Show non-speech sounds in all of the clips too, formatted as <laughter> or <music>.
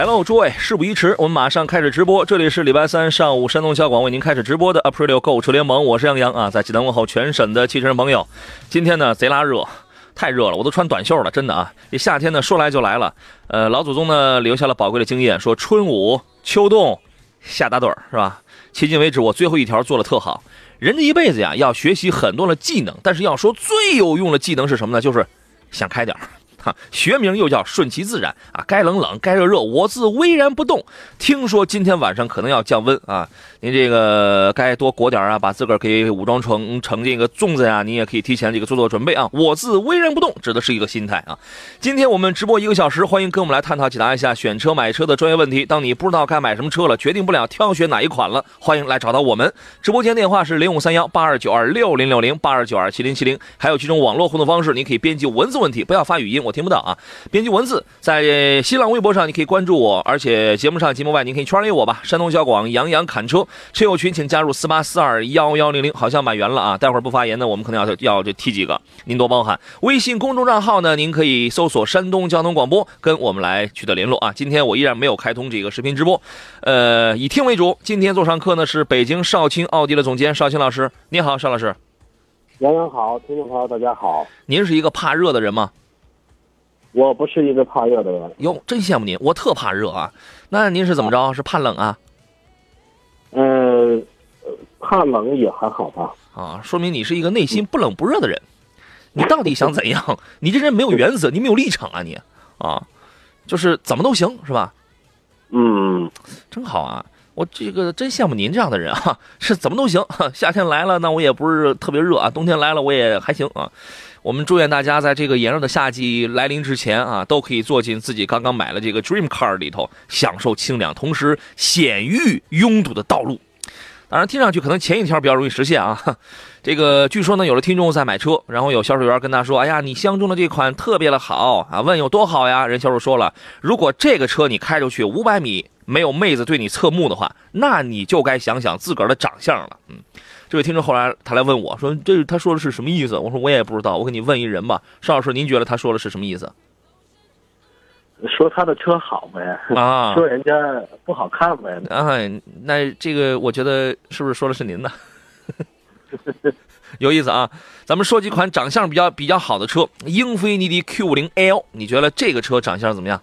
来喽，诸位，事不宜迟，我们马上开始直播。这里是礼拜三上午山东交广为您开始直播的 April 购物车联盟，我是杨洋啊，在济南问候全省的汽车人朋友。今天呢，贼拉热，太热了，我都穿短袖了，真的啊。这夏天呢，说来就来了。呃，老祖宗呢留下了宝贵的经验，说春捂秋冻夏打盹儿，是吧？迄今为止，我最后一条做的特好。人这一辈子呀，要学习很多的技能，但是要说最有用的技能是什么呢？就是想开点儿。哈，学名又叫顺其自然啊，该冷冷，该热热，我自巍然不动。听说今天晚上可能要降温啊，您这个该多裹点啊，把自个儿给武装成成这个粽子呀，你也可以提前这个做做准备啊。我自巍然不动，指的是一个心态啊。今天我们直播一个小时，欢迎跟我们来探讨解答一下选车买车的专业问题。当你不知道该买什么车了，决定不了挑选哪一款了，欢迎来找到我们。直播间电话是零五三幺八二九二六零六零八二九二七零七零，还有几种网络互动方式，你可以编辑文字问题，不要发语音。我听不到啊！编辑文字，在新浪微博上你可以关注我，而且节目上节目外您可以圈里我吧。山东小广杨洋侃车车友群，请加入四八四二幺幺零零，好像满员了啊！待会儿不发言呢，我们可能要要这踢几个，您多包涵。微信公众账号呢，您可以搜索山东交通广播，跟我们来取得联络啊。今天我依然没有开通这个视频直播，呃，以听为主。今天做上课呢是北京少卿奥迪的总监少卿老师，你好，邵老师。杨洋好，听众朋友大家好。您是一个怕热的人吗？我不是一个怕热的人。哟，真羡慕您，我特怕热啊。那您是怎么着？是怕冷啊？嗯，怕冷也还好吧。啊，说明你是一个内心不冷不热的人。你到底想怎样？你这人没有原则，你没有立场啊你啊，就是怎么都行是吧？嗯，真好啊。我这个真羡慕您这样的人啊，是怎么都行。<laughs> 夏天来了，那我也不是特别热啊；冬天来了，我也还行啊。我们祝愿大家在这个炎热的夏季来临之前啊，都可以坐进自己刚刚买了这个 Dream Car 里头，享受清凉，同时险遇拥堵的道路。当然，听上去可能前一条比较容易实现啊。<laughs> 这个据说呢，有的听众在买车，然后有销售员跟他说：“哎呀，你相中的这款特别的好啊。”问有多好呀？人销售说了：“如果这个车你开出去五百米没有妹子对你侧目的话，那你就该想想自个儿的长相了。”嗯。这位听众后来他来问我说：“这他说的是什么意思？”我说：“我也不知道，我给你问一人吧。”邵老师，您觉得他说的是什么意思？说他的车好呗，啊，<laughs> 说人家不好看呗。啊，那这个我觉得是不是说的是您呢？<laughs> 有意思啊！咱们说几款长相比较比较好的车，英菲尼迪 Q 五零 L，你觉得这个车长相怎么样？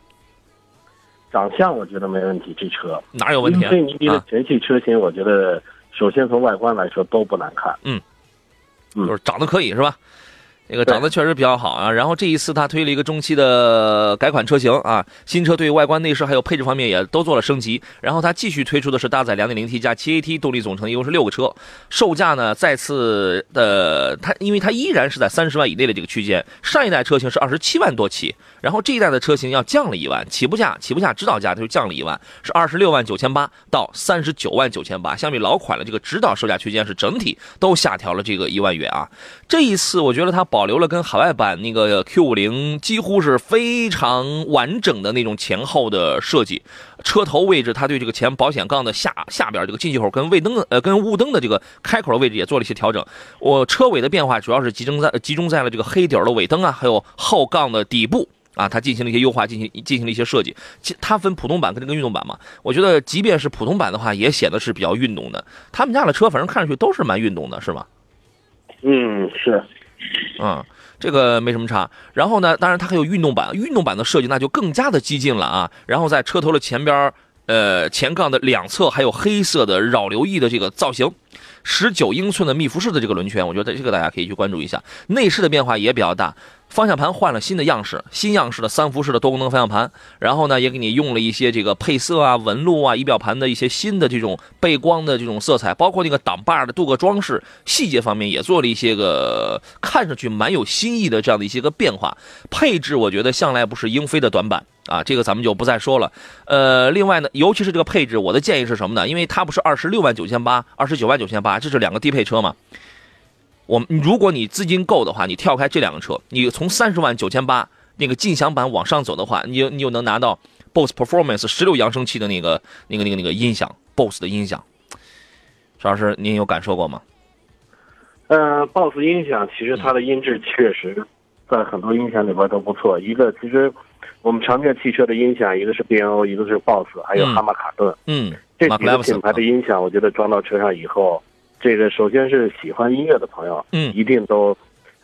长相我觉得没问题，这车哪有问题？英菲尼迪的全系车型，我觉得。首先从外观来说都不难看，嗯，就是长得可以是吧？这个长得确实比较好啊。然后这一次他推了一个中期的改款车型啊，新车对外观内饰还有配置方面也都做了升级。然后他继续推出的是搭载 2.0T 加 7AT 动力总成，一共是六个车，售价呢再次的它，因为它依然是在三十万以内的这个区间。上一代车型是二十七万多起。然后这一代的车型要降了一万，起步价起步价指导价它就降了一万，是二十六万九千八到三十九万九千八，相比老款的这个指导售价区间是整体都下调了这个一万元啊。这一次我觉得它保保留了跟海外版那个 Q 五零几乎是非常完整的那种前后的设计，车头位置它对这个前保险杠的下下边这个进气口跟尾灯呃跟雾灯的这个开口的位置也做了一些调整。我车尾的变化主要是集中在集中在了这个黑底的尾灯啊，还有后杠的底部。啊，它进行了一些优化，进行进行了一些设计。它分普通版跟这个运动版嘛，我觉得即便是普通版的话，也显得是比较运动的。他们家的车反正看上去都是蛮运动的，是吗？嗯，是。<laughs> 嗯，这个没什么差。然后呢，当然它还有运动版，运动版的设计那就更加的激进了啊。然后在车头的前边呃，前杠的两侧还有黑色的扰流翼的这个造型。十九英寸的密辐式的这个轮圈，我觉得这个大家可以去关注一下。内饰的变化也比较大，方向盘换了新的样式，新样式的三辐式的多功能方向盘。然后呢，也给你用了一些这个配色啊、纹路啊、仪表盘的一些新的这种背光的这种色彩，包括那个挡把的镀铬装饰，细节方面也做了一些个看上去蛮有新意的这样的一些个变化。配置我觉得向来不是英菲的短板。啊，这个咱们就不再说了。呃，另外呢，尤其是这个配置，我的建议是什么呢？因为它不是二十六万九千八、二十九万九千八，这是两个低配车嘛。我们如果你资金够的话，你跳开这两个车，你从三十万九千八那个劲享版往上走的话，你你就能拿到 BOSS Performance 十六扬声器的那个那个那个那个音响，BOSS 的音响。邵老师，您有感受过吗？呃，BOSS 音响其实它的音质确实在很多音响里边都不错。一个其实。我们常见汽车的音响，一个是 B&O，一个是 BOSS，还有哈曼卡顿。嗯，这几个品牌的音响，我觉得装到车上以后，这个首先是喜欢音乐的朋友，嗯，一定都，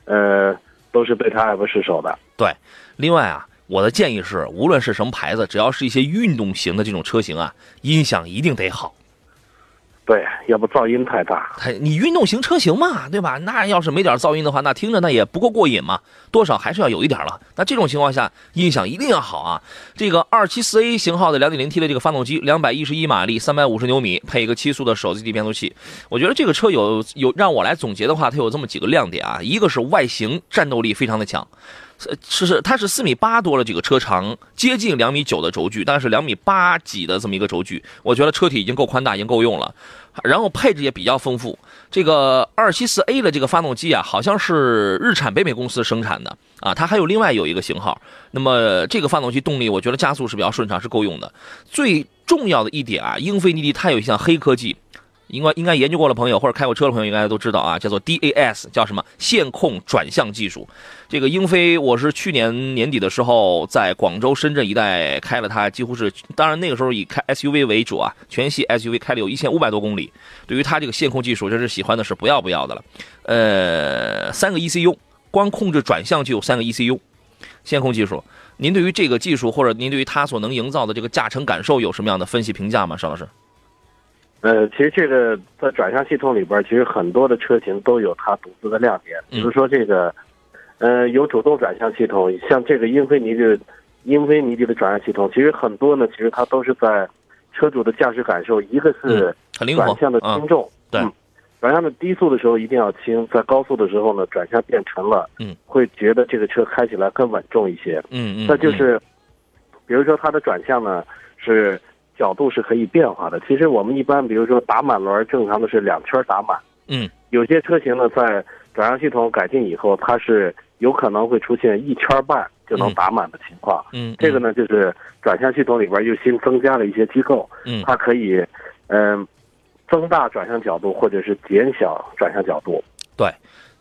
呃，都是对他爱不释手的。对，另外啊，我的建议是，无论是什么牌子，只要是一些运动型的这种车型啊，音响一定得好。对，要不噪音太大。它你运动型车型嘛，对吧？那要是没点噪音的话，那听着那也不够过瘾嘛，多少还是要有一点了。那这种情况下，音响一定要好啊。这个二七四 A 型号的 2.0T 的这个发动机，两百一十一马力，三百五十牛米，配一个七速的手自一体变速器。我觉得这个车有有让我来总结的话，它有这么几个亮点啊。一个是外形战斗力非常的强。是是，它是四米八多的这个车长，接近两米九的轴距，但是两米八几的这么一个轴距，我觉得车体已经够宽大，已经够用了。然后配置也比较丰富。这个二七四 A 的这个发动机啊，好像是日产北美公司生产的啊，它还有另外有一个型号。那么这个发动机动力，我觉得加速是比较顺畅，是够用的。最重要的一点啊，英菲尼迪它有一项黑科技。应该应该研究过的朋友或者开过车的朋友应该都知道啊，叫做 DAS，叫什么线控转向技术。这个英菲，我是去年年底的时候在广州、深圳一带开了它，几乎是，当然那个时候以开 SUV 为主啊，全系 SUV 开了有一千五百多公里。对于它这个线控技术，真是喜欢的是不要不要的了。呃，三个 ECU，光控制转向就有三个 ECU，线控技术。您对于这个技术或者您对于它所能营造的这个驾乘感受有什么样的分析评价吗，邵老师？呃，其实这个在转向系统里边，其实很多的车型都有它独自的亮点。比如说这个，呃，有主动转向系统，像这个英菲尼迪，英菲尼迪的转向系统，其实很多呢，其实它都是在车主的驾驶感受，一个是转向的轻重，对，转向的低速的时候一定要轻，在高速的时候呢，转向变沉了，嗯，会觉得这个车开起来更稳重一些，嗯嗯，那就是，比如说它的转向呢是。角度是可以变化的。其实我们一般，比如说打满轮，正常的是两圈打满。嗯，有些车型呢，在转向系统改进以后，它是有可能会出现一圈半就能打满的情况。嗯，这个呢，就是转向系统里边又新增加了一些机构。嗯，它可以，嗯，增大转向角度或者是减小转向角度。对。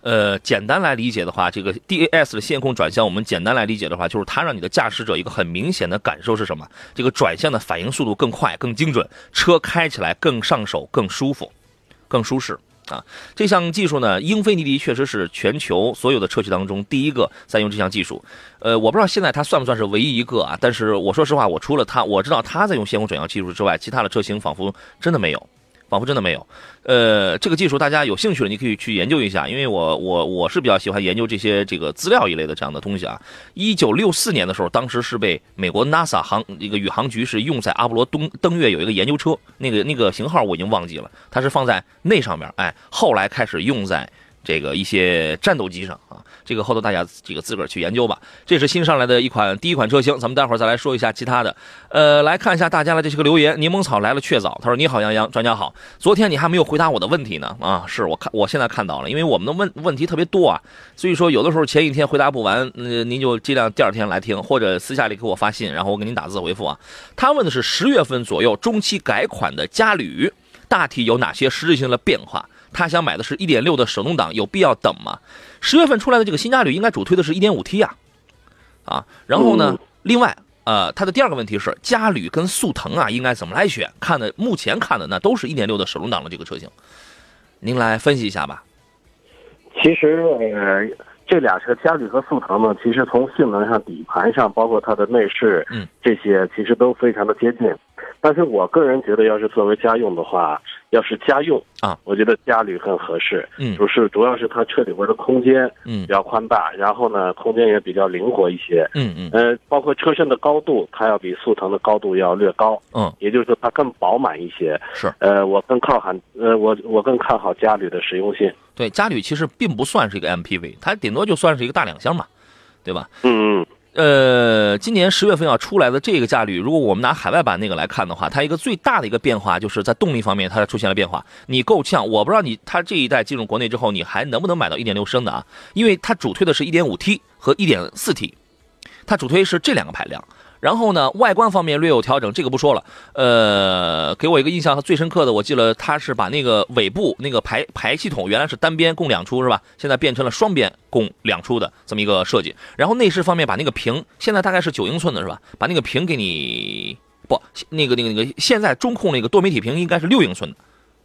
呃，简单来理解的话，这个 DAS 的线控转向，我们简单来理解的话，就是它让你的驾驶者一个很明显的感受是什么？这个转向的反应速度更快、更精准，车开起来更上手、更舒服、更舒适啊！这项技术呢，英菲尼迪确实是全球所有的车企当中第一个在用这项技术。呃，我不知道现在它算不算是唯一一个啊？但是我说实话，我除了它，我知道它在用线控转向技术之外，其他的车型仿佛真的没有。仿佛真的没有，呃，这个技术大家有兴趣了，你可以去研究一下，因为我我我是比较喜欢研究这些这个资料一类的这样的东西啊。一九六四年的时候，当时是被美国 NASA 航一个宇航局是用在阿波罗登登月有一个研究车，那个那个型号我已经忘记了，它是放在那上面，哎，后来开始用在。这个一些战斗机上啊，这个后头大家这个自个儿去研究吧。这是新上来的一款第一款车型，咱们待会儿再来说一下其他的。呃，来看一下大家的这些个留言。柠檬草来了确早，他说：“你好，杨洋专家好，昨天你还没有回答我的问题呢。”啊，是我看我现在看到了，因为我们的问问题特别多啊，所以说有的时候前一天回答不完，呃，您就尽量第二天来听，或者私下里给我发信，然后我给您打字回复啊。他问的是十月份左右中期改款的嘉旅，大体有哪些实质性的变化？他想买的是一点六的手动挡，有必要等吗？十月份出来的这个新嘉旅应该主推的是一点五 T 呀，啊，然后呢，另外，呃，他的第二个问题是嘉旅跟速腾啊，应该怎么来选？看的目前看的那都是一点六的手动挡的这个车型，您来分析一下吧。其实，呃，这俩车嘉旅和速腾呢，其实从性能上、底盘上，包括它的内饰，嗯，这些其实都非常的接近。但是我个人觉得，要是作为家用的话，要是家用啊，我觉得家旅更合适。嗯就是主要是它车里边的空间嗯比较宽大，然后呢，空间也比较灵活一些。嗯嗯呃，包括车身的高度，它要比速腾的高度要略高，嗯，也就是说它更饱满一些。是呃，我更看好，呃，我我更看好嘉旅的实用性。对，嘉旅其实并不算是一个 MPV，它顶多就算是一个大两厢嘛，对吧？嗯嗯呃，今年十月份要出来的这个价率，如果我们拿海外版那个来看的话，它一个最大的一个变化就是在动力方面它出现了变化。你够呛，我不知道你它这一代进入国内之后，你还能不能买到一点六升的啊？因为它主推的是一点五 T 和一点四 T，它主推是这两个排量。然后呢，外观方面略有调整，这个不说了。呃，给我一个印象最深刻的，我记得它是把那个尾部那个排排系统原来是单边共两出是吧？现在变成了双边共两出的这么一个设计。然后内饰方面把那个屏，现在大概是九英寸的是吧？把那个屏给你不那个那个那个现在中控那个多媒体屏应该是六英寸的，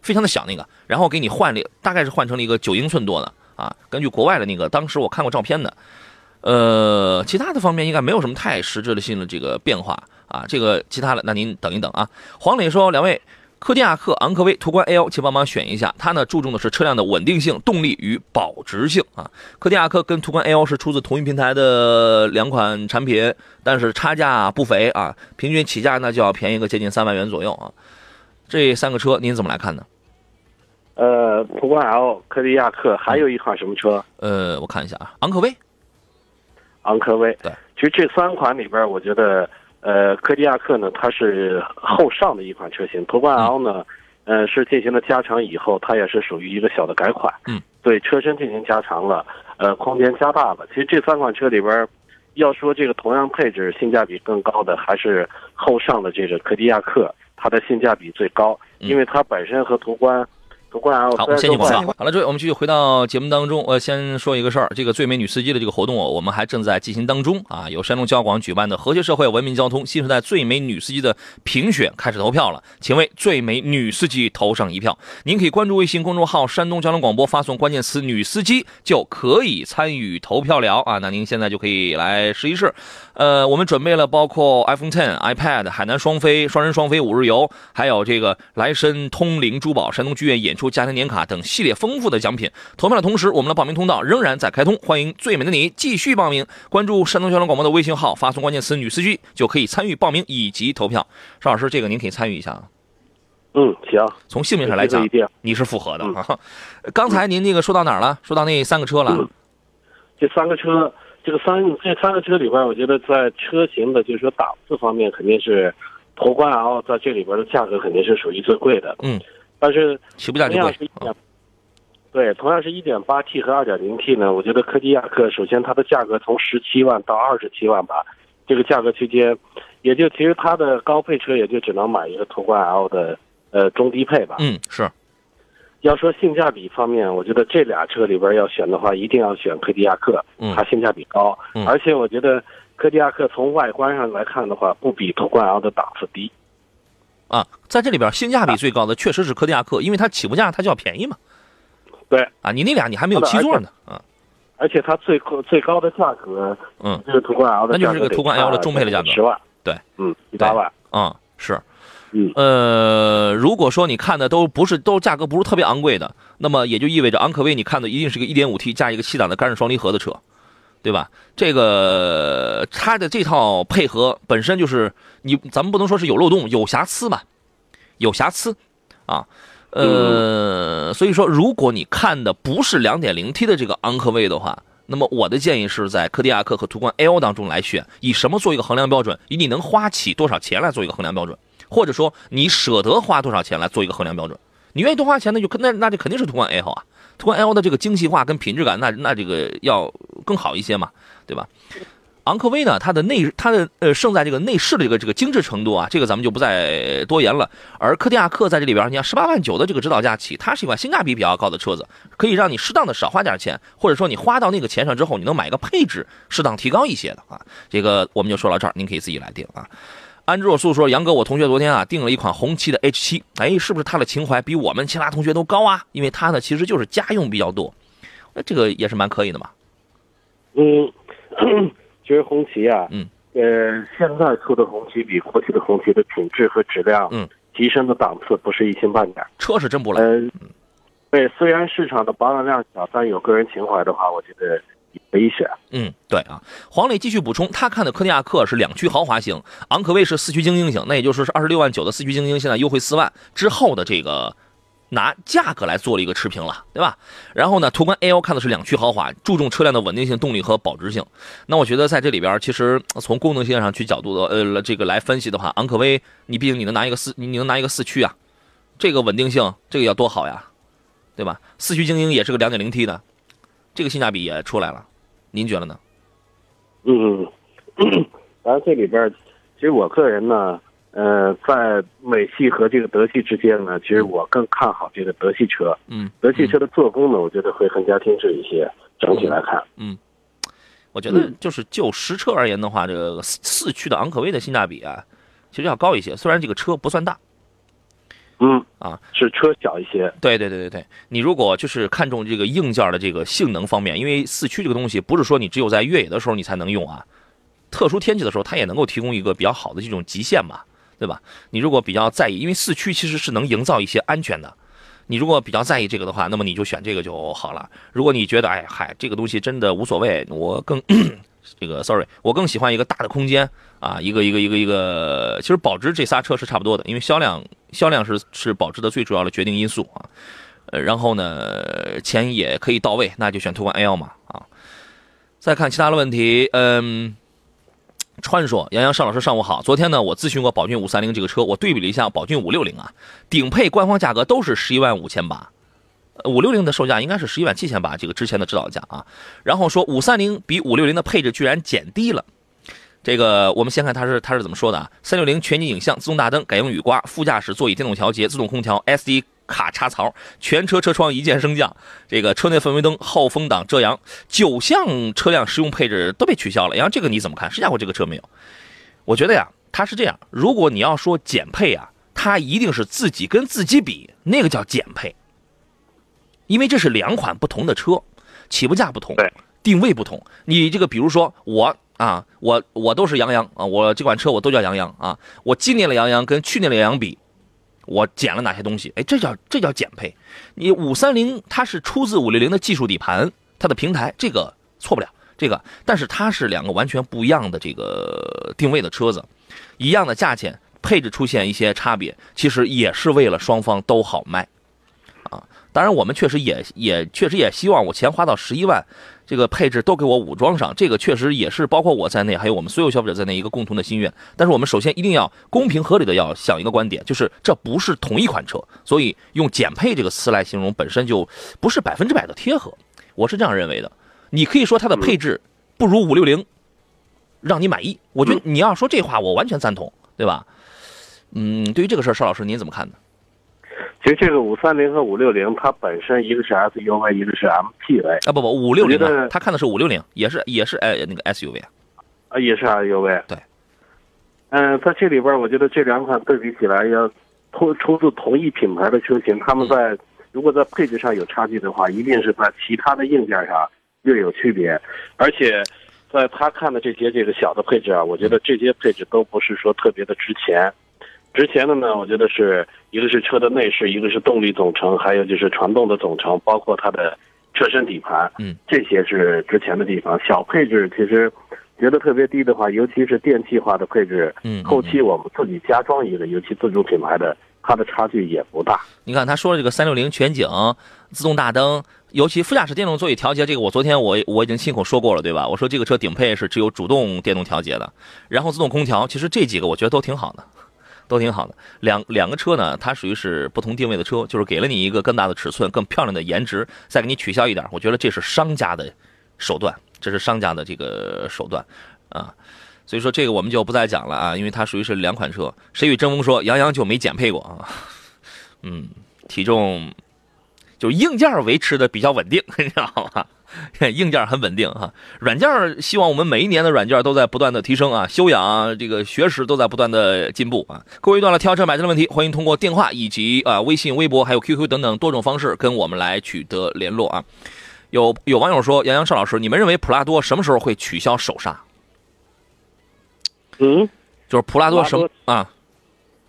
非常的小那个，然后给你换了大概是换成了一个九英寸多的啊。根据国外的那个，当时我看过照片的。呃，其他的方面应该没有什么太实质的性的这个变化啊。这个其他的，那您等一等啊。黄磊说，两位，科迪亚克、昂科威、途观 L，请帮忙选一下。它呢注重的是车辆的稳定性、动力与保值性啊。科迪亚克跟途观 L 是出自同一平台的两款产品，但是差价不菲啊，平均起价那就要便宜个接近三万元左右啊。这三个车您怎么来看呢？呃，途观 L、科迪亚克，还有一款什么车？呃，我看一下啊，昂科威。昂科威。对，其实这三款里边，我觉得，呃，柯迪亚克呢，它是后上的一款车型，途观 L 呢，呃，是进行了加长以后，它也是属于一个小的改款。嗯，对，车身进行加长了，呃，空间加大了。其实这三款车里边，要说这个同样配置性价比更高的，还是后上的这个柯迪亚克，它的性价比最高，嗯因为它本身和途观。好，我们先进广告。好了，诸位，我们继续回到节目当中。我先说一个事儿，这个最美女司机的这个活动，我们还正在进行当中啊。由山东交广举办的和谐社会文明交通新时代最美女司机的评选开始投票了，请为最美女司机投上一票。您可以关注微信公众号山东交通广播，发送关键词“女司机”就可以参与投票了啊。那您现在就可以来试一试。呃，我们准备了包括 iPhone Ten、iPad、海南双飞、双人双飞五日游，还有这个莱绅通灵珠宝、山东剧院演出家庭年卡等系列丰富的奖品。投票的同时，我们的报名通道仍然在开通，欢迎最美的你继续报名。关注山东交通广播的微信号，发送关键词“女司机”就可以参与报名以及投票。邵老师，这个您可以参与一下啊。嗯，行。从姓名上来讲，你是符合的。嗯、刚才您那个说到哪儿了？说到那三个车了。嗯、这三个车。这个三这三个车里边，我觉得在车型的，就是说档次方面，肯定是途观 L 在这里边的价格肯定是属于最贵的。嗯，但是起步价最贵。嗯、对，同样是一点八 T 和二点零 T 呢，我觉得科迪亚克首先它的价格从十七万到二十七万吧，这个价格区间，也就其实它的高配车也就只能买一个途观 L 的呃中低配吧。嗯，是。要说性价比方面，我觉得这俩车里边要选的话，一定要选科迪亚克，嗯，它性价比高，嗯、而且我觉得科迪亚克从外观上来看的话，不比途观 L 的档次低。啊，在这里边性价比最高的确实是柯迪亚克，因为它起步价它就要便宜嘛。对，啊，你那俩你还没有七座呢，啊，而且它最最高的价格，嗯，这个途观 L 的那就是个途观 L 的中配的价格，十万，对，嗯，七八万，啊、嗯，是。嗯，呃，如果说你看的都不是都价格不是特别昂贵的，那么也就意味着昂科威你看的一定是个 1.5T 加一个七档的干式双离合的车，对吧？这个它的这套配合本身就是你咱们不能说是有漏洞、有瑕疵吧，有瑕疵啊。呃，所以说如果你看的不是 2.0T 的这个昂科威的话，那么我的建议是在柯迪亚克和途观 L 当中来选，以什么做一个衡量标准？以你能花起多少钱来做一个衡量标准。或者说你舍得花多少钱来做一个衡量标准？你愿意多花钱，那就那那这肯定是途观 L 啊，途观 L 的这个精细化跟品质感，那那这个要更好一些嘛，对吧？昂科威呢，它的内它的呃胜在这个内饰的这个这个精致程度啊，这个咱们就不再多言了。而柯迪亚克在这里边，你看十八万九的这个指导价起，它是一款性价比比较高的车子，可以让你适当的少花点钱，或者说你花到那个钱上之后，你能买个配置适当提高一些的啊。这个我们就说到这儿，您可以自己来定啊。安之若素说：“杨哥，我同学昨天啊订了一款红旗的 H7，哎，是不是他的情怀比我们其他同学都高啊？因为他呢其实就是家用比较多，这个也是蛮可以的嘛。”嗯，<coughs> 其实红旗啊，嗯，呃，现在出的红旗比过去的红旗的品质和质量，嗯，提升的档次不是一星半点。车是真不赖。嗯，对，虽然市场的保有量小，但有个人情怀的话，我觉得可以选。嗯，对啊。黄磊继续补充，他看的科迪亚克是两驱豪华型，昂科威是四驱精英型，那也就是是二十六万九的四驱精英，现在优惠四万之后的这个。拿价格来做了一个持平了，对吧？然后呢，途观 L 看的是两驱豪华，注重车辆的稳定性、动力和保值性。那我觉得在这里边，其实从功能性上去角度的，呃，这个来分析的话，昂科威，你毕竟你能拿一个四，你能拿一个四驱啊，这个稳定性，这个要多好呀，对吧？四驱精英也是个 2.0T 的，这个性价比也出来了，您觉得呢？嗯，<coughs> 然后这里边，其实我个人呢。呃，在美系和这个德系之间呢，其实我更看好这个德系车。嗯，德系车的做工呢，我觉得会更加精致一些。整体来看，嗯，我觉得就是就实车而言的话，这个四四驱的昂科威的性价比啊，其实要高一些。虽然这个车不算大，嗯啊，是车小一些。对对对对对，你如果就是看重这个硬件的这个性能方面，因为四驱这个东西不是说你只有在越野的时候你才能用啊，特殊天气的时候它也能够提供一个比较好的这种极限嘛。对吧？你如果比较在意，因为四驱其实是能营造一些安全的。你如果比较在意这个的话，那么你就选这个就好了。如果你觉得，哎嗨，这个东西真的无所谓，我更这个，sorry，我更喜欢一个大的空间啊，一个一个一个一个。其实保值这仨车是差不多的，因为销量销量是是保值的最主要的决定因素啊。呃，然后呢，钱也可以到位，那就选途观 L 嘛啊。再看其他的问题，嗯。川说：“杨洋邵老师，上午好。昨天呢，我咨询过宝骏五三零这个车，我对比了一下宝骏五六零啊，顶配官方价格都是十一万五千八，五六零的售价应该是十一万七千八，这个之前的指导价啊。然后说五三零比五六零的配置居然减低了，这个我们先看他是他是怎么说的啊？三六零全景影像、自动大灯、改用雨刮、副驾驶座椅电动调节、自动空调、SD。”卡插槽，全车车窗一键升降，这个车内氛围灯、后风挡遮阳，九项车辆实用配置都被取消了。然后这个你怎么看？试驾过这个车没有？我觉得呀，它是这样。如果你要说减配啊，它一定是自己跟自己比，那个叫减配，因为这是两款不同的车，起步价不同，定位不同。你这个比如说我啊，我我都是杨洋啊，我这款车我都叫杨洋啊，我今年的杨洋跟去年的杨洋比。我减了哪些东西？哎，这叫这叫减配。你五三零它是出自五六零的技术底盘，它的平台这个错不了。这个，但是它是两个完全不一样的这个定位的车子，一样的价钱，配置出现一些差别，其实也是为了双方都好卖啊。当然，我们确实也也确实也希望我钱花到十一万。这个配置都给我武装上，这个确实也是包括我在内，还有我们所有消费者在内一个共同的心愿。但是我们首先一定要公平合理的要想一个观点，就是这不是同一款车，所以用减配这个词来形容本身就不是百分之百的贴合。我是这样认为的。你可以说它的配置不如五六零，让你满意。我觉得你要说这话，我完全赞同，对吧？嗯，对于这个事儿，邵老师您怎么看呢？其实这个五三零和五六零，它本身一个是 SUV，一个是 MPV 啊，不不，五六零他看的是五六零，也是也是哎那个 SUV 啊，也是 SUV。对，嗯，在这里边，我觉得这两款对比起来，要出出自同一品牌的车型，他们在如果在配置上有差距的话，一定是在其他的硬件上略有区别，而且在他看的这些这个小的配置啊，我觉得这些配置都不是说特别的值钱。值钱的呢，我觉得是一个是车的内饰，一个是动力总成，还有就是传动的总成，包括它的车身底盘，嗯，这些是值钱的地方。小配置其实觉得特别低的话，尤其是电气化的配置，嗯，后期我们自己加装一个，尤其自主品牌的，它的差距也不大。你看他说的这个三六零全景、自动大灯，尤其副驾驶电动座椅调节，这个我昨天我我已经亲口说过了，对吧？我说这个车顶配是只有主动电动调节的，然后自动空调，其实这几个我觉得都挺好的。都挺好的，两两个车呢，它属于是不同定位的车，就是给了你一个更大的尺寸、更漂亮的颜值，再给你取消一点，我觉得这是商家的手段，这是商家的这个手段啊，所以说这个我们就不再讲了啊，因为它属于是两款车。谁与争锋说杨洋就没减配过啊？嗯，体重就硬件维持的比较稳定，<laughs> 你知道吗？<laughs> 硬件很稳定哈，软件希望我们每一年的软件都在不断的提升啊，修养啊这个学识都在不断的进步啊。各位遇到了挑车买车的问题，欢迎通过电话以及啊微信、微博还有 QQ 等等多种方式跟我们来取得联络啊。有有网友说，杨洋邵老师，你们认为普拉多什么时候会取消手刹？嗯，就是普拉多什么啊？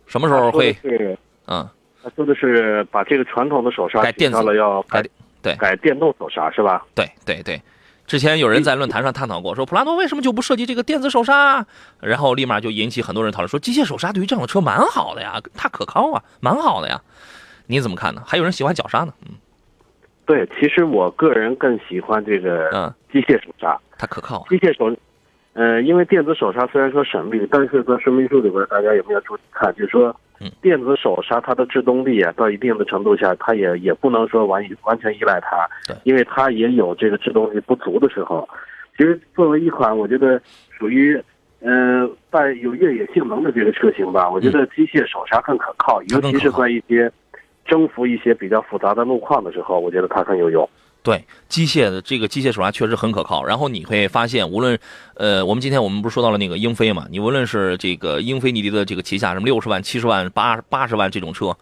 什么时候会？是嗯，他说的是把这个传统的手刹改电子了，要改对改电动手刹是吧？对对对。之前有人在论坛上探讨过，说普拉多为什么就不设计这个电子手刹？然后立马就引起很多人讨论，说机械手刹对于这样的车蛮好的呀，它可靠啊，蛮好的呀。你怎么看呢？还有人喜欢脚刹呢。嗯，对，其实我个人更喜欢这个嗯机械手刹，它可靠。机械手，呃，因为电子手刹虽然说省力，但是在说明书里边大家有没有注意看，就是说，电子手刹它的制动力啊，到一定的程度下，它也也不能说完完全依赖它，因为它也有这个制动力不足的时候。其实作为一款，我觉得属于。呃，带有越野性能的这个车型吧，我觉得机械手刹更可靠，尤其是在一些征服一些比较复杂的路况的时候，我觉得它很有用。对，机械的这个机械手刹确实很可靠。然后你会发现，无论呃，我们今天我们不是说到了那个英菲嘛？你无论是这个英菲尼迪的这个旗下什么六十万、七十万、八八十万这种车，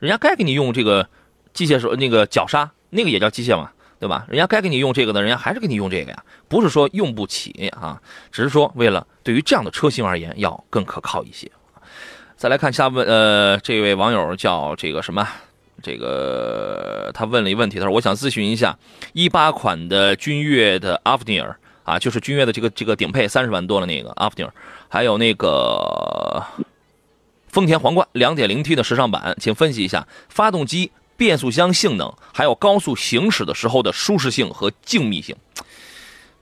人家该给你用这个机械手那个脚刹，那个也叫机械嘛。对吧？人家该给你用这个的，人家还是给你用这个呀，不是说用不起啊，只是说为了对于这样的车型而言要更可靠一些。再来看下问，呃，这位网友叫这个什么？这个他问了一问题，他说我想咨询一下一八款的君越的阿弗尼尔啊，就是君越的这个这个顶配三十万多的那个阿弗尼尔，还有那个丰田皇冠两点零 T 的时尚版，请分析一下发动机。变速箱性能，还有高速行驶的时候的舒适性和静谧性。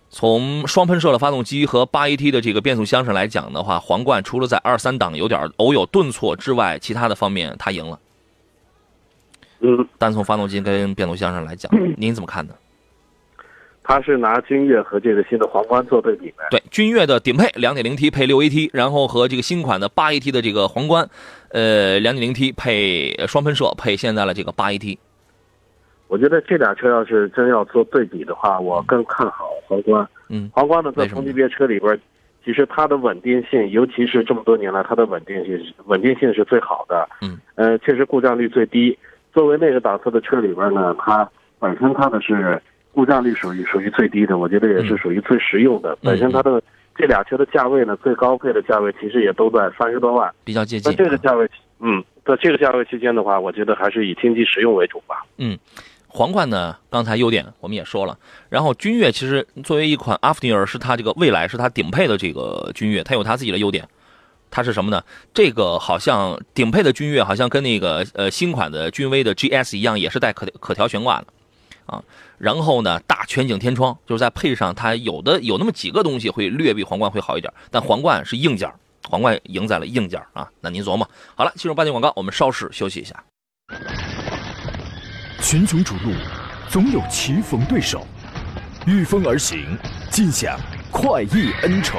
从双喷射的发动机和八 AT 的这个变速箱上来讲的话，皇冠除了在二三档有点偶有顿挫之外，其他的方面它赢了。嗯，单从发动机跟变速箱上来讲，您怎么看呢？他是拿君越和这个新的皇冠做对比呗？对，君越的顶配两点零 T 配六 AT，然后和这个新款的八 AT 的这个皇冠，呃，两点零 T 配双喷射配现在的这个八 AT。我觉得这俩车要是真要做对比的话，我更看好皇冠。嗯，皇冠呢，在同级别车里边，其实它的稳定性，尤其是这么多年来，它的稳定性稳定性是最好的。嗯，呃，确实故障率最低。作为那个档次的车里边呢，它本身它的是。故障率属于属于最低的，我觉得也是属于最实用的。本身它的这俩车的价位呢，最高配的价位其实也都在三十多万，比较接近。在这个价位，嗯，在这个价位区间的话，我觉得还是以经济实用为主吧。嗯，皇冠呢，刚才优点我们也说了。然后君越其实作为一款阿弗尼尔，是它这个未来是它顶配的这个君越，它有它自己的优点。它是什么呢？这个好像顶配的君越好像跟那个呃新款的君威的 GS 一样，也是带可可调悬挂的。啊，然后呢，大全景天窗，就是在配上它有的有那么几个东西会略比皇冠会好一点，但皇冠是硬件，皇冠赢在了硬件啊。那您琢磨好了，进入半点广告，我们稍事休息一下。群雄逐鹿，总有棋逢对手，御风而行，尽享快意恩仇。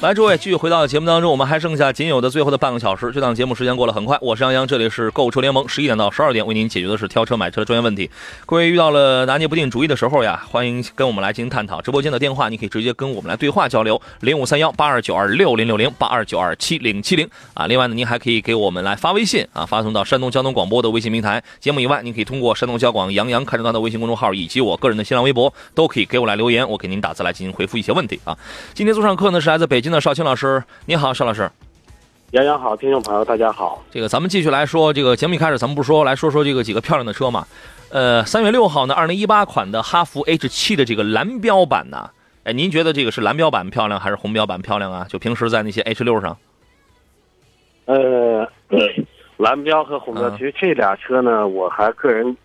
来，诸位继续回到节目当中，我们还剩下仅有的最后的半个小时。这档节目时间过得很快，我是杨洋，这里是购车联盟，十一点到十二点为您解决的是挑车买车的专业问题。各位遇到了拿捏不定主意的时候呀，欢迎跟我们来进行探讨。直播间的电话你可以直接跟我们来对话交流，零五三幺八二九二六零六零八二九二七零七零啊。另外呢，您还可以给我们来发微信啊，发送到山东交通广播的微信平台。节目以外，您可以通过山东交广杨洋看车端的微信公众号以及我个人的新浪微博，都可以给我来留言，我给您打字来进行回复一些问题啊。今天做上课呢是来自北京的邵青老师。你好，邵老师。杨洋好，听众朋友大家好。这个咱们继续来说，这个节目一开始咱们不说来说说这个几个漂亮的车嘛？呃，三月六号呢，二零一八款的哈弗 H 七的这个蓝标版呢，哎，您觉得这个是蓝标版漂亮还是红标版漂亮啊？就平时在那些 H 六上。呃，<coughs> 蓝标和红标，其实这俩车呢，我还个人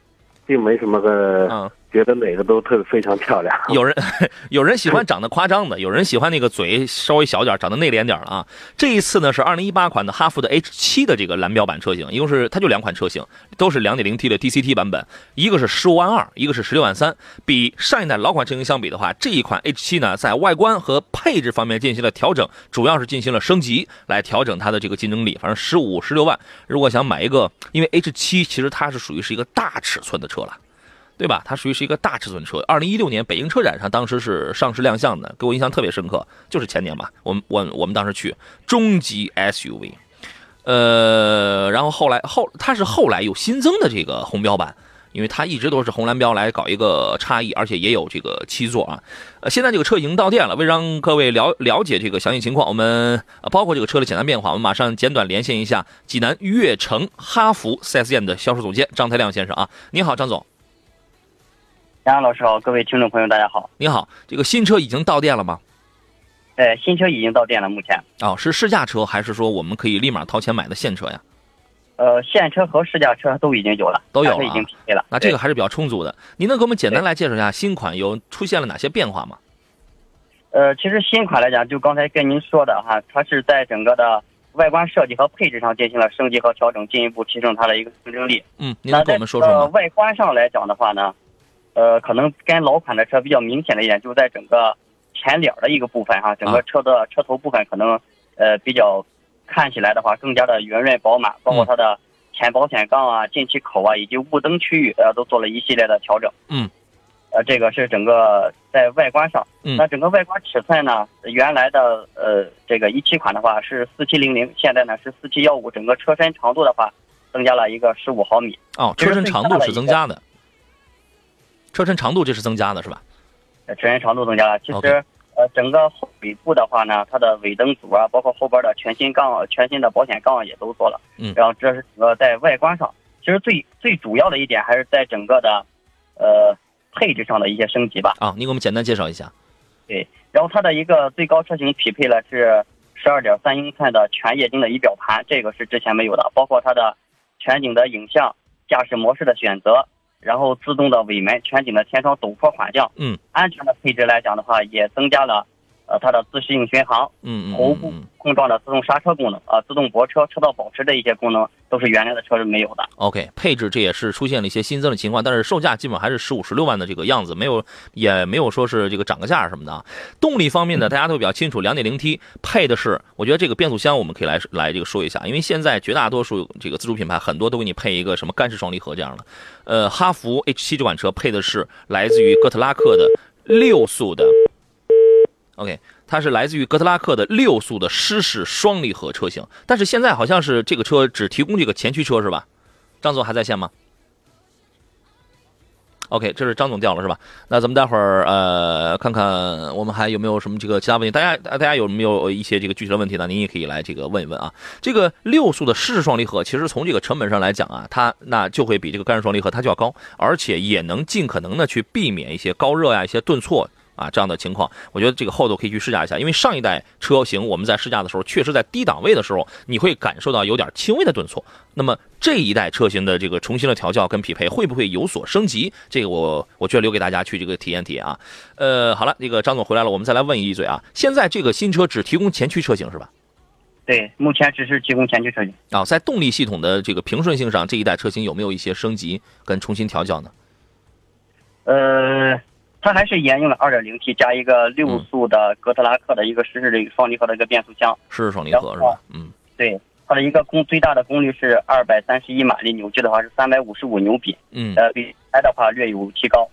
并没什么个觉得哪个都特别非常漂亮。有人 <laughs> 有人喜欢长得夸张的，有人喜欢那个嘴稍微小点，长得内敛点的啊。这一次呢是二零一八款的哈弗的 H 七的这个蓝标版车型，一共是它就两款车型，都是两点零 T 的 DCT 版本，一个是十五万二，一个是十六万三。比上一代老款车型相比的话，这一款 H 七呢在外观和配置方面进行了调整，主要是进行了升级来调整它的这个竞争力。反正十五十六万，如果想买一个，因为 H 七其实它是属于是一个大尺寸的车了。对吧？它属于是一个大尺寸车。二零一六年北京车展上，当时是上市亮相的，给我印象特别深刻。就是前年吧，我们我我们当时去中级 SUV，呃，然后后来后它是后来有新增的这个红标版，因为它一直都是红蓝标来搞一个差异，而且也有这个七座啊。呃，现在这个车已经到店了，为让各位了了解这个详细情况，我们包括这个车的简单变化，我们马上简短连线一下济南悦城哈弗 4S 店的销售总监张才亮先生啊。你好，张总。杨老师好，各位听众朋友大家好。你好，这个新车已经到店了吗？呃，新车已经到店了，目前。哦，是试驾车还是说我们可以立马掏钱买的现车呀？呃，现车和试驾车都已经有了，都有了，已经匹配了。那这个还是比较充足的。您能给我们简单来介绍一下新款有出现了哪些变化吗？呃，其实新款来讲，就刚才跟您说的哈，它是在整个的外观设计和配置上进行了升级和调整，进一步提升它的一个竞争力。嗯，您能跟我们说说吗？外观上来讲的话呢？呃，可能跟老款的车比较明显的一点，就是在整个前脸的一个部分哈，整个车的车头部分可能呃比较看起来的话更加的圆润饱满，包括它的前保险杠啊、进气口啊以及雾灯区域呃都做了一系列的调整。嗯，呃，这个是整个在外观上。嗯。那整个外观尺寸呢，原来的呃这个一七款的话是四七零零，现在呢是四七幺五，整个车身长度的话增加了一个十五毫米。哦，车身长度是增加的。车身长度这是增加的是吧？车身长度增加了。其实，呃，整个后尾部的话呢，它的尾灯组啊，包括后边的全新杠、全新的保险杠也都做了。嗯。然后这是呃在外观上，其实最最主要的一点还是在整个的，呃，配置上的一些升级吧。啊，你给我们简单介绍一下。对，然后它的一个最高车型匹配了是十二点三英寸的全液晶的仪表盘，这个是之前没有的。包括它的全景的影像、驾驶模式的选择。然后自动的尾门、全景的天窗、陡坡缓降，嗯，安全的配置来讲的话，也增加了，呃，它的自适应巡航，嗯嗯，头部碰撞的自动刹车功能，啊，自动泊车、车道保持的一些功能，都是原来的车是没有的。OK，配置这也是出现了一些新增的情况，但是售价基本还是十五、十六万的这个样子，没有，也没有说是这个涨个价什么的。动力方面呢，大家都比较清楚，两点零 T 配的是，我觉得这个变速箱我们可以来来这个说一下，因为现在绝大多数这个自主品牌很多都给你配一个什么干式双离合这样的。呃，哈弗 H 七这款车配的是来自于哥特拉克的六速的，OK，它是来自于哥特拉克的六速的湿式双离合车型，但是现在好像是这个车只提供这个前驱车是吧？张总还在线吗？OK，这是张总掉了是吧？那咱们待会儿呃看看我们还有没有什么这个其他问题？大家大家有没有一些这个具体的问题呢？您也可以来这个问一问啊。这个六速的湿式双离合，其实从这个成本上来讲啊，它那就会比这个干式双离合它就要高，而且也能尽可能的去避免一些高热呀、一些顿挫。啊，这样的情况，我觉得这个厚度可以去试驾一下，因为上一代车型我们在试驾的时候，确实在低档位的时候，你会感受到有点轻微的顿挫。那么这一代车型的这个重新的调教跟匹配会不会有所升级？这个我我觉得留给大家去这个体验体验啊。呃，好了，这个张总回来了，我们再来问一嘴啊。现在这个新车只提供前驱车型是吧？对，目前只是提供前驱车型。啊，在动力系统的这个平顺性上，这一代车型有没有一些升级跟重新调教呢？呃。它还是沿用了 2.0T 加一个六速的格特拉克的一个湿式的一个双离合的一个变速箱，湿式双离合是吧？嗯，对，它的一个功最大的功率是231马力，扭矩的话是355牛米，嗯，呃，比 i 的话略有提高，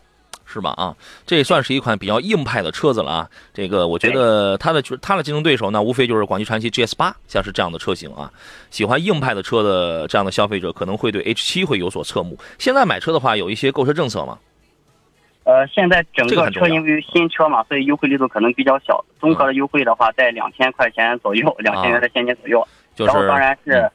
是吧？啊，这也算是一款比较硬派的车子了啊。这个我觉得它的它的竞争对手呢，无非就是广汽传祺 GS 八，像是这样的车型啊。喜欢硬派的车的这样的消费者可能会对 H 七会有所侧目。现在买车的话，有一些购车政策吗？呃，现在整个车因为新车嘛，所以优惠力度可能比较小。综合的优惠的话，在两千块钱左右，两千元的现金左右。然后当然是，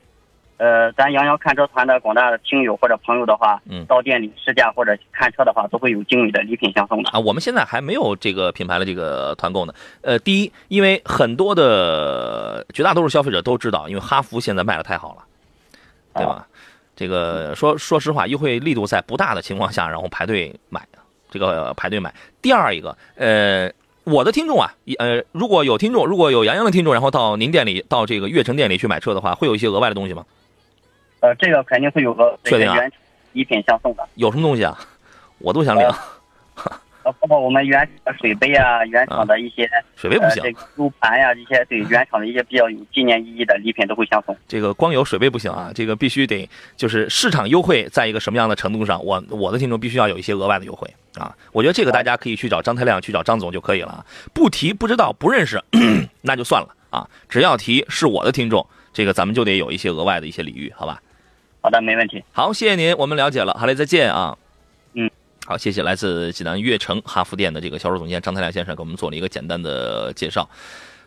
呃，咱杨洋看车团的广大的听友或者朋友的话，嗯，到店里试驾或者看车的话，都会有精美的礼品相送的啊。我们现在还没有这个品牌的这个团购呢。呃，第一，因为很多的绝大多数消费者都知道，因为哈弗现在卖的太好了，对吧？这个说说实话，优惠力度在不大的情况下，然后排队买。这个排队买。第二一个，呃，我的听众啊，呃，如果有听众，如果有杨洋的听众，然后到您店里，到这个悦城店里去买车的话，会有一些额外的东西吗？呃，这个肯定会有个确定啊原礼品相送的。有什么东西啊？<laughs> 我都想领。呃，包括我们原厂的水杯啊，原厂的一些水杯不行呃，这个 U 盘呀，一些对原厂的一些比较有纪念意义的礼品都会相送。这个光有水杯不行啊，这个必须得就是市场优惠在一个什么样的程度上，我我的听众必须要有一些额外的优惠啊。我觉得这个大家可以去找张太亮，去找张总就可以了啊。不提不知道不认识，<clears throat> 那就算了啊。只要提是我的听众，这个咱们就得有一些额外的一些礼遇，好吧？好的，没问题。好，谢谢您，我们了解了，好嘞，再见啊。嗯，好，谢谢来自济南悦城哈弗店的这个销售总监张太亮先生给我们做了一个简单的介绍。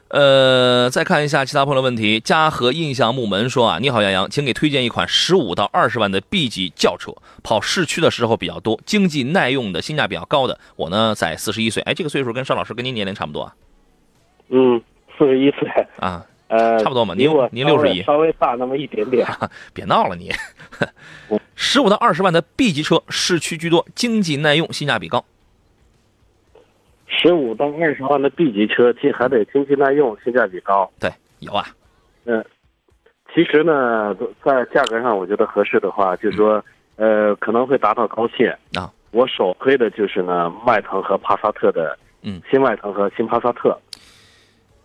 呃，再看一下其他朋友的问题。嘉禾印象木门说啊，你好杨洋，请给推荐一款十五到二十万的 B 级轿车，跑市区的时候比较多，经济耐用的，性价比较高的。我呢在四十一岁，哎，这个岁数跟邵老师跟您年龄差不多啊。嗯，四十一岁，啊，呃，差不多嘛您您稍微61稍微大那么一点点。<laughs> 别闹了你。<laughs> 十五到二十万的 B 级车，市区居多，经济耐用，性价比高。十五到二十万的 B 级车，既还得经济耐用，性价比高。对，有啊。嗯，其实呢，在价格上我觉得合适的话，就是说，呃，可能会达到高线啊。我首推的就是呢，迈腾和帕萨特的，嗯，新迈腾和新帕萨特。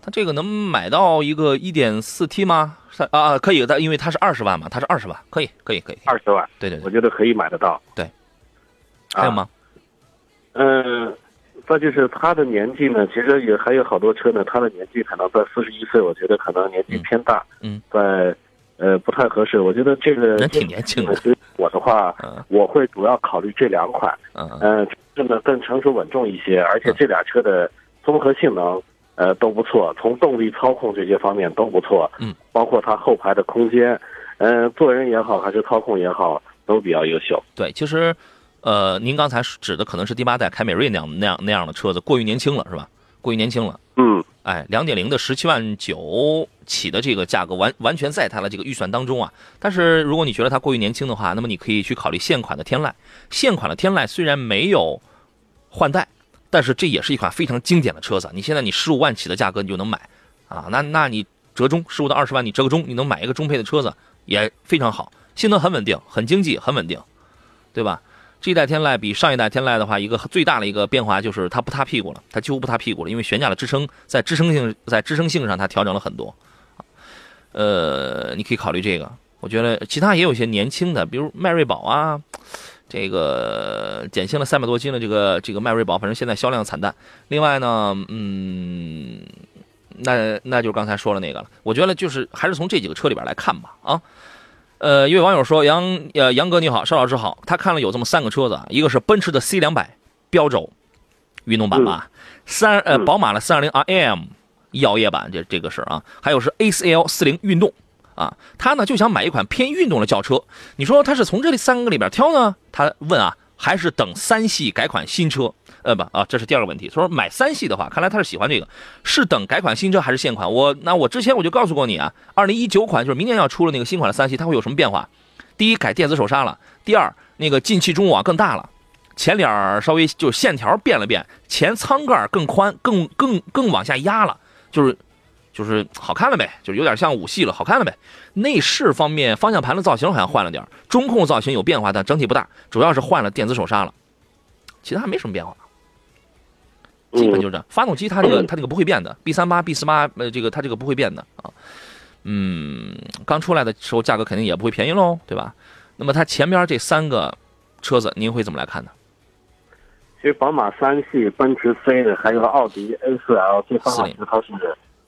它这个能买到一个一点四 T 吗？是啊，可以的，因为它是二十万嘛，它是二十万，可以，可以，可以。二十万，对对对，我觉得可以买得到。对，啊还有吗？嗯，再就是他的年纪呢，其实也还有好多车呢，他的年纪可能在四十一岁，我觉得可能年纪偏大，嗯，在呃不太合适。我觉得这个人挺年轻的我的话，嗯我会主要考虑这两款，嗯嗯嗯，这个更成熟稳重一些，而且这俩车的综合性能。呃，都不错，从动力、操控这些方面都不错，嗯，包括它后排的空间，嗯、坐人也好，还是操控也好，都比较优秀。对，其实，呃，您刚才指的可能是第八代凯美瑞那样那样那样的车子，过于年轻了，是吧？过于年轻了。嗯，哎，两点零的十七万九起的这个价格完完全在它的这个预算当中啊。但是如果你觉得它过于年轻的话，那么你可以去考虑现款的天籁。现款的天籁虽然没有换代，但是这也是一款非常经典的车子。你现在你十五万起的价格你就能买啊，那那你折中十五到二十万，你折个中，你能买一个中配的车子也非常好，性能很稳定，很经济，很稳定，对吧？这一代天籁比上一代天籁的话，一个最大的一个变化就是它不塌屁股了，它几乎不塌屁股了，因为悬架的支撑在支撑性在支撑性上它调整了很多。呃，你可以考虑这个，我觉得其他也有些年轻的，比如迈锐宝啊，这个减轻了三百多斤的这个这个迈锐宝，反正现在销量惨淡。另外呢，嗯，那那就是刚才说了那个了，我觉得就是还是从这几个车里边来看吧，啊。呃，一位网友说：“杨呃杨哥你好，邵老师好。他看了有这么三个车子啊，一个是奔驰的 C 两百标轴运动版吧，三呃嗯宝马的三二零 RM 摇曳版，这这个是啊，还有是 A4L 四零运动啊。他呢就想买一款偏运动的轿车。你说他是从这里三个里边挑呢？他问啊，还是等三系改款新车？呃不啊，这是第二个问题。他说买三系的话，看来他是喜欢这个，是等改款新车还是现款？我那我之前我就告诉过你啊，二零一九款就是明年要出了那个新款的三系，它会有什么变化？第一，改电子手刹了；第二，那个进气中网更大了，前脸儿稍微就是线条变了变，前舱盖更宽，更更更往下压了，就是就是好看了呗，就是有点像五系了，好看了呗。内饰方面，方向盘的造型好像换了点儿中控造型有变化，但整体不大，主要是换了电子手刹了，其他没什么变化。基本就是这样。发动机它这个它这个不会变的，B 三八、B 四八，呃，这个它这个不会变的啊。嗯，刚出来的时候价格肯定也不会便宜喽，对吧？那么它前边这三个车子，您会怎么来看呢？其实宝马三系、奔驰 C 的，还有奥迪 A 四 L 这三款车，它是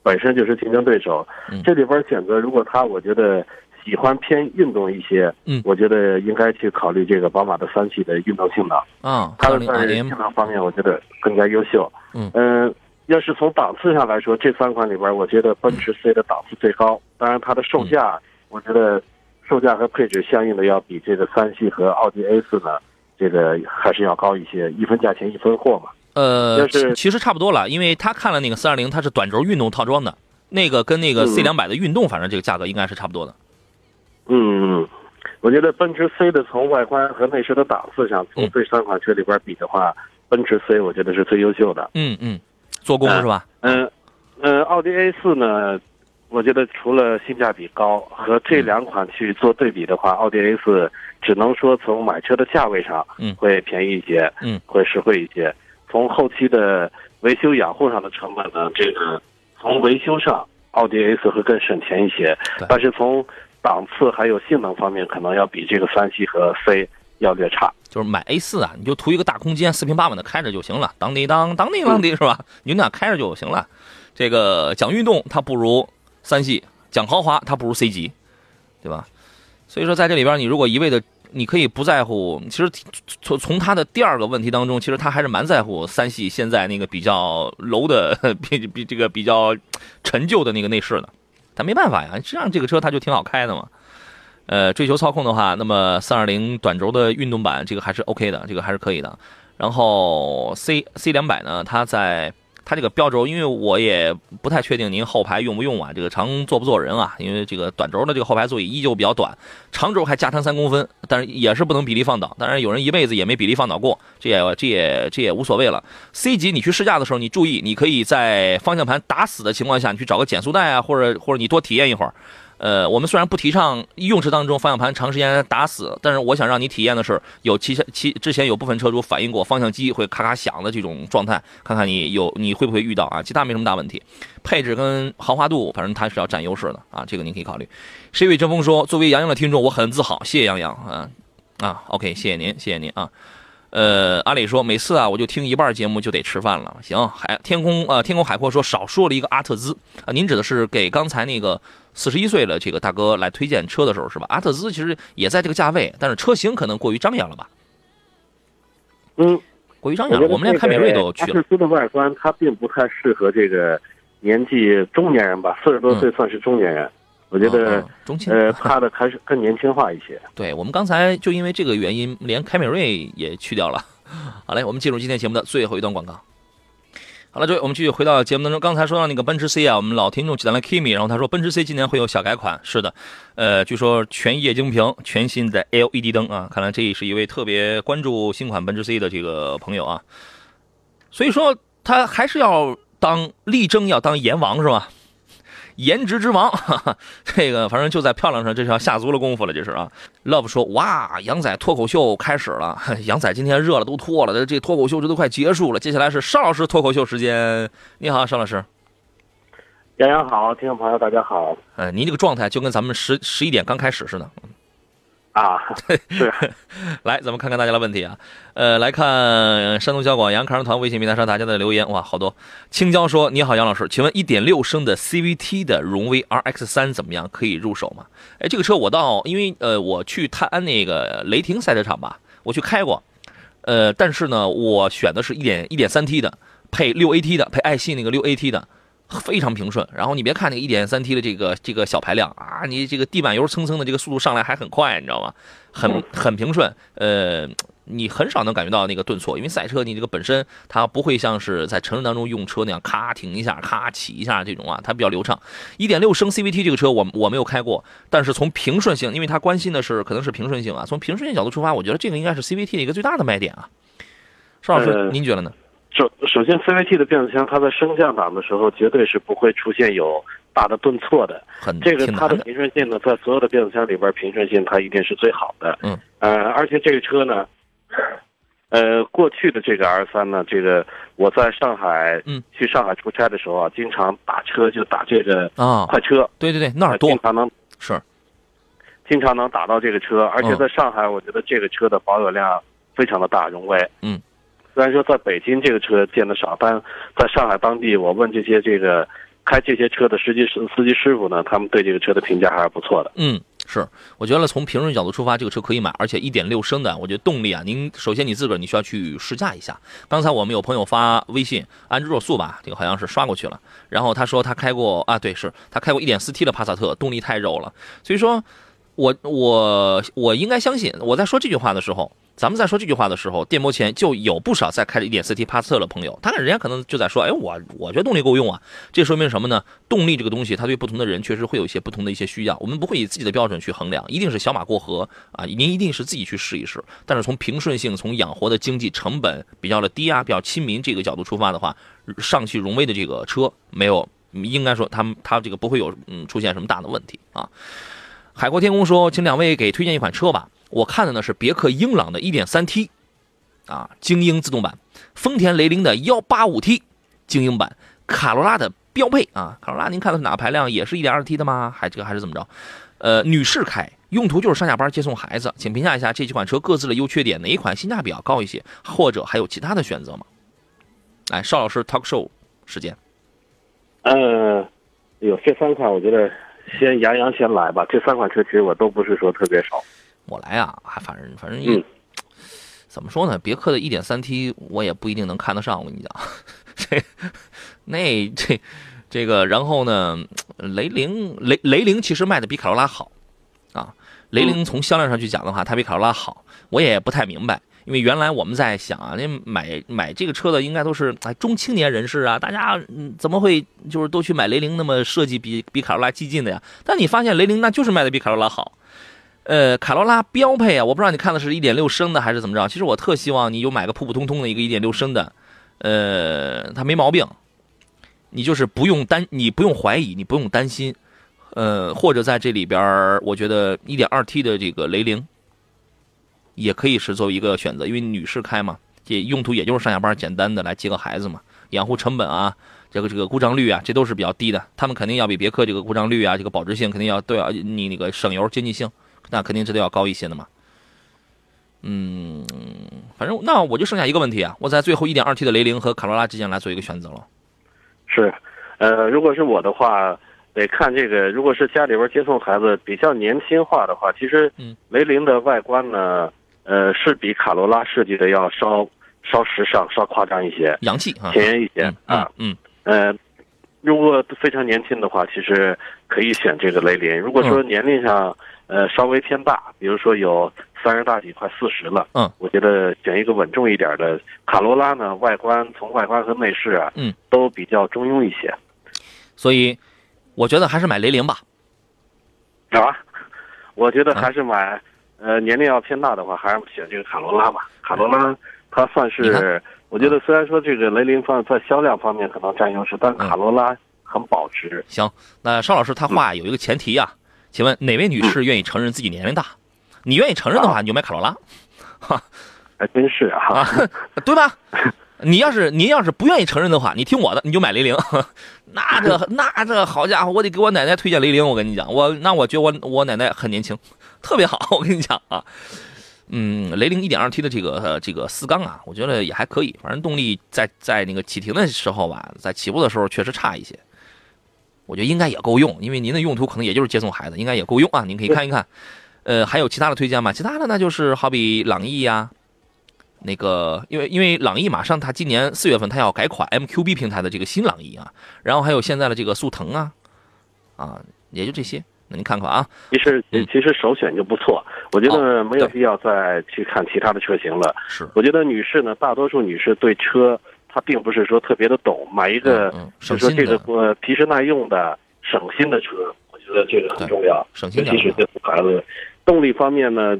本身就是竞争对手。嗯这里边选择，如果他我觉得喜欢偏运动一些，嗯我觉得应该去考虑这个宝马的三系的运动性能。啊，它的在性，能方面，我觉得更加优秀。嗯呃要是从档次上来说，这三款里边，我觉得奔驰 C 的档次最高。当然，它的售价，我觉得售价和配置相应的要比这个三系和奥迪 A 四呢，这个还是要高一些。一分价钱一分货嘛。呃，其其实差不多了，因为他看了那个四二零，它是短轴运动套装的，那个跟那个嗯 C 两百的运动，反正这个价格应该是差不多的。嗯，嗯，我觉得奔驰 C 的从外观和内饰的档次上，从嗯这三款车里边比的话，奔驰 C，我觉得是最优秀的。嗯嗯，做工是吧？嗯嗯，奥迪 A 四呢，我觉得除了性价比高和这两款去做对比的话，奥迪 A 四只能说从买车的价位上，嗯会便宜一些，嗯，会实惠一些。从后期的维修养护上的成本呢，这个从维修上，奥迪 A 四会更省钱一些，但是从档次还有性能方面，可能要比这个三系和 C 要略差。就是买 A 四啊，你就图一个大空间，四平八稳的开着就行了，当滴当当滴当滴是吧？<laughs> 你就那样开着就行了。这个讲运动它不如三系，讲豪华它不如 C 级，对吧？所以说在这里边，你如果一味的，你可以不在乎，其实从从他的第二个问题当中，其实他还是蛮在乎三系现在那个比较 low 的 <laughs> 比比这个比较陈旧的那个内饰的。但没办法呀，实际上这个车它就挺好开的嘛。呃，追求操控的话，那么320短轴的运动版这个还是 OK 的，这个还是可以的。然后 C C 两百呢，它在它这个标轴，因为我也不太确定您后排用不用啊，这个长坐不坐人啊？因为这个短轴的这个后排座椅依旧比较短，长轴还加长三公分，但是也是不能比例放倒。当然，有人一辈子也没比例放倒过，这也这也这也无所谓了。C 级你去试驾的时候，你注意，你可以在方向盘打死的情况下，你去找个减速带啊，或者或者你多体验一会儿。呃，我们虽然不提倡用车当中方向盘长时间打死，但是我想让你体验的是有其其之前有部分车主反映过方向机会咔咔响的这种状态，看看你有你会不会遇到啊？其他没什么大问题，配置跟豪华度，反正它是要占优势的啊，这个您可以考虑。谁与争锋说，作为杨洋的听众，我很自豪，谢谢杨洋啊啊，OK，谢谢您，谢谢您啊。呃，阿里说每次啊，我就听一半节目就得吃饭了。行，海天空呃，天空海阔说少说了一个阿特兹啊，您指的是给刚才那个四十一岁的这个大哥来推荐车的时候是吧？阿特兹其实也在这个价位，但是车型可能过于张扬了吧？嗯，过于张扬了。我们连凯美瑞都去了。阿特兹的外观它并不太适合这个年纪中年人吧，四十多岁算是中年人。我觉得呃，它的还是更年轻化一些。对我们刚才就因为这个原因，连凯美瑞也去掉了。<laughs> 好嘞，我们进入今天节目的最后一段广告。好了，各位，我们继续回到节目当中。刚才说到那个奔驰 C 啊，我们老听众起来了 Kimi，然后他说奔驰 C 今年会有小改款。是的，呃，据说全液晶屏、全新的 LED 灯啊，看来这是一位特别关注新款奔驰 C 的这个朋友啊。所以说他还是要当力争要当阎王是吧？颜值之王，哈哈，这个反正就在漂亮上，这是要下足了功夫了，这是啊。Love 说：“哇，杨仔脱口秀开始了，<laughs> 杨仔今天热了都脱了，这这脱口秀这都快结束了，接下来是邵老师脱口秀时间。你好，邵老师。杨洋好，听众朋友大家好。哎，您这个状态就跟咱们十十一点刚开始似的。啊，<laughs> 是，来，咱们看看大家的问题啊。呃，来看山东交广杨康团微信平台上大家的留言，哇，好多。青椒说：“你好，杨老师，请问1.6升的 CVT 的荣威 RX 三怎么样？可以入手吗？”哎，这个车我到，因为呃，我去泰安那个雷霆赛车场吧，我去开过。呃，但是呢，我选的是一点一点三 T 的，配六 AT 的，配爱信那个六 AT 的。非常平顺，然后你别看那个一点三 T 的这个这个小排量啊，你这个地板油蹭蹭的这个速度上来还很快，你知道吗？很很平顺，呃，你很少能感觉到那个顿挫，因为赛车你这个本身它不会像是在城市当中用车那样咔停一下，咔起一下这种啊，它比较流畅。一点六升 CVT 这个车我我没有开过，但是从平顺性，因为它关心的是可能是平顺性啊，从平顺性角度出发，我觉得这个应该是 CVT 的一个最大的卖点啊。邵老师，呃您觉得呢？首首先，CVT 的变速箱，它在升降档的时候绝对是不会出现有大的顿挫的。很这个它的平顺性呢，在所有的变速箱里边，平顺性它一定是最好的。嗯。呃，而且这个车呢，呃，过去的这个 R 三呢，这个我在上海，嗯，去上海出差的时候啊，经常打车就打这个啊，快车，对对对，那儿多呃经常能是，经常能打到这个车，而且嗯在上海，我觉得这个车的保有量非常的大，荣威。嗯。虽然说在北京这个车见的少，但在上海当地，我问这些这个开这些车的司机师司机师傅呢，他们对这个车的评价还是不错的。嗯，是，我觉得从平顺角度出发，这个车可以买，而且一点六升的，我觉得动力啊，您首先你自个儿你需要去试驾一下。刚才我们有朋友发微信，安之若素吧，这个好像是刷过去了，然后他说他开过啊，对，是他开过一点四 T 的帕萨特，动力太肉了，所以说我我我应该相信，我在说这句话的时候，咱们在说这句话的时候，电摩前就有不少在开着 1.4T 帕萨特的朋友，他看人家可能就在说，哎，我我觉得动力够用啊。这说明什么呢？动力这个东西，它对不同的人确实会有一些不同的一些需要。我们不会以自己的标准去衡量，一定是小马过河啊。您一定是自己去试一试。但是从平顺性、从养活的经济成本比较的低啊，比较亲民这个角度出发的话，上汽荣威的这个车没有，应该说它它这个不会有嗯出现什么大的问题啊。海阔天空说，请两位给推荐一款车吧。我看的呢是别克英朗的 1.3T，啊，精英自动版，丰田雷凌的 185T 精英版，卡罗拉的标配啊，卡罗拉您看的是哪个排量？也是一点二 T 的吗？还这个还是怎么着？呃，女士开，用途就是上下班接送孩子，请评价一下这几款车各自的优缺点，哪一款性价比要高一些？或者还有其他的选择吗？哎，邵老师 talk show 时间。呃，有这三款，我觉得先杨洋先来吧。这三款车其实我都不是说特别少。我来啊，还反正反正也，<tsk> 怎么说呢？别克的一点三 T 我也不一定能看得上。我跟你讲，<laughs> 这那这这个，然后呢，雷凌雷雷凌其实卖的比卡罗拉好啊。雷凌从销量上去讲的话，它比卡罗拉好。我也不太明白，因为原来我们在想啊，那买买这个车的应该都是哎中青年人士啊，大家怎么会就是都去买雷凌？那么设计比比卡罗拉激进的呀？但你发现雷凌那就是卖的比卡罗拉好。呃，卡罗拉标配啊，我不知道你看的是一点六升的还是怎么着。其实我特希望你有买个普普通通的一个一点六升的，呃，它没毛病，你就是不用担，你不用怀疑，你不用担心，呃，或者在这里边，我觉得一点二 T 的这个雷凌也可以是作为一个选择，因为女士开嘛，这用途也就是上下班简单的来接个孩子嘛，养护成本啊，这个这个故障率啊，这都是比较低的，他们肯定要比别克这个故障率啊，这个保值性肯定要都要你那个省油经济性。那肯定这都要高一些的嘛，嗯，反正那我就剩下一个问题啊，我在最后一点二 T 的雷凌和卡罗拉之间来做一个选择了。是，呃，如果是我的话，得看这个，如果是家里边接送孩子比较年轻化的话，其实，雷凌的外观呢，呃，是比卡罗拉设计的要稍稍时尚、稍夸张一些，洋气前沿一些啊，嗯，呃，如果非常年轻的话，其实可以选这个雷凌。如果说年龄上，呃，稍微偏大，比如说有三十大几，快四十了。嗯，我觉得选一个稳重一点的卡罗拉呢，外观从外观和内饰啊，嗯，都比较中庸一些。所以，我觉得还是买雷凌吧。啊，我觉得还是买，呃，年龄要偏大的话，还是选这个卡罗拉吧。卡罗拉它算是，我觉得虽然说这个雷凌方在销量方面可能占优势，但卡罗拉很保值。行，那邵老师他话有一个前提啊。请问哪位女士愿意承认自己年龄大？你愿意承认的话，你就买卡罗拉，哈，还真是啊，<laughs> 对吧？你要是您要是不愿意承认的话，你听我的，你就买雷凌。那这 <laughs> 那这好家伙，我得给我奶奶推荐雷凌。我跟你讲，我那我觉得我我奶奶很年轻，特别好。我跟你讲啊，嗯，雷凌一点二 T 的这个这个四缸啊，我觉得也还可以。反正动力在在那个启停的时候吧，在起步的时候确实差一些。我觉得应该也够用，因为您的用途可能也就是接送孩子，应该也够用啊。您可以看一看，呃，还有其他的推荐吗？其他的那就是好比朗逸呀，那个，因为因为朗逸马上它今年四月份它要改款 MQB 平台的这个新朗逸啊，然后还有现在的这个速腾啊，啊，也就这些。那您看看啊，其实其实首选就不错，我觉得没有必要再去看其他的车型了。是，我觉得女士呢，大多数女士对车。他并不是说特别的懂，买一个就说这个呃皮实耐用的省心的车，我觉得这个很重要。省心尤其是对孩子，动力方面呢，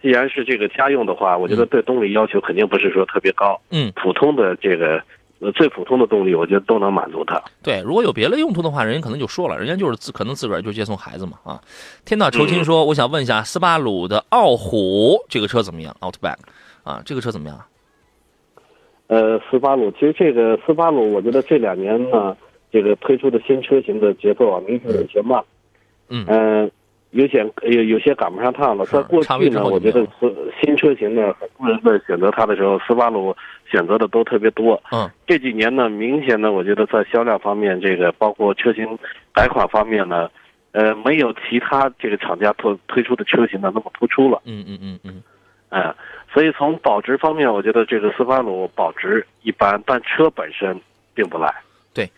既然是这个家用的话，我觉得对动力要求肯定不是说特别高。嗯，普通的这个呃最普通的动力，我觉得都能满足他。对，如果有别的用途的话，人家可能就说了，人家就是自可能自个儿就接送孩子嘛啊。天道酬勤说，我想问一下斯巴鲁的傲虎这个车怎么样？Outback 啊，这个车怎么样？呃，斯巴鲁其实这个斯巴鲁，我觉得这两年呢，这个推出的新车型的节奏啊，明显有些慢。嗯。有些有有些赶不上趟了。在过去呢，我觉得是新车型呢，很多人在选择它的时候，斯巴鲁选择的都特别多。嗯。这几年呢，明显呢，我觉得在销量方面，这个包括车型改款方面呢，呃，没有其他这个厂家推推出的车型呢那么突出了。嗯嗯嗯嗯。哎。所以从保值方面，我觉得这个斯巴鲁保值一般，但车本身并不赖。对，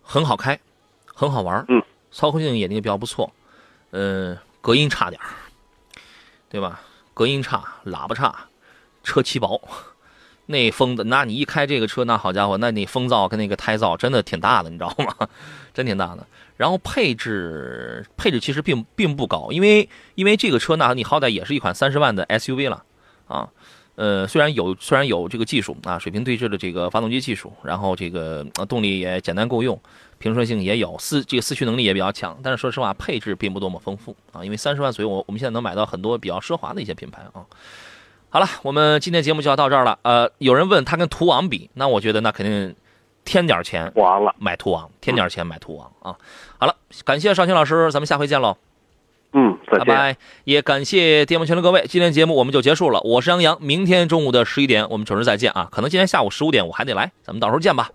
很好开，很好玩嗯，操控性也那个比较不错。嗯，隔音差点对吧？隔音差，喇叭差，车漆薄，那风的，那你一开这个车，那好家伙，那你风噪跟那个胎噪真的挺大的，你知道吗？<laughs> 真挺大的。然后配置配置其实并并不高，因为因为这个车呢，你好歹也是一款三十万的 SUV 了啊。呃，虽然有虽然有这个技术啊，水平对置的这个发动机技术，然后这个动力也简单够用，平顺性也有，四这个四驱能力也比较强，但是说实话，配置并不多么丰富啊。因为三十万左右，我我们现在能买到很多比较奢华的一些品牌啊。好了，我们今天节目就要到这儿了。呃，有人问他跟途昂比，那我觉得那肯定添点钱，完了买途昂，添点钱买途昂啊。好了，感谢邵青老师，咱们下回见喽。嗯，拜拜。也感谢电报群的各位，今天节目我们就结束了。我是杨洋，明天中午的十一点我们准时再见啊。可能今天下午十五点我还得来，咱们到时候见吧。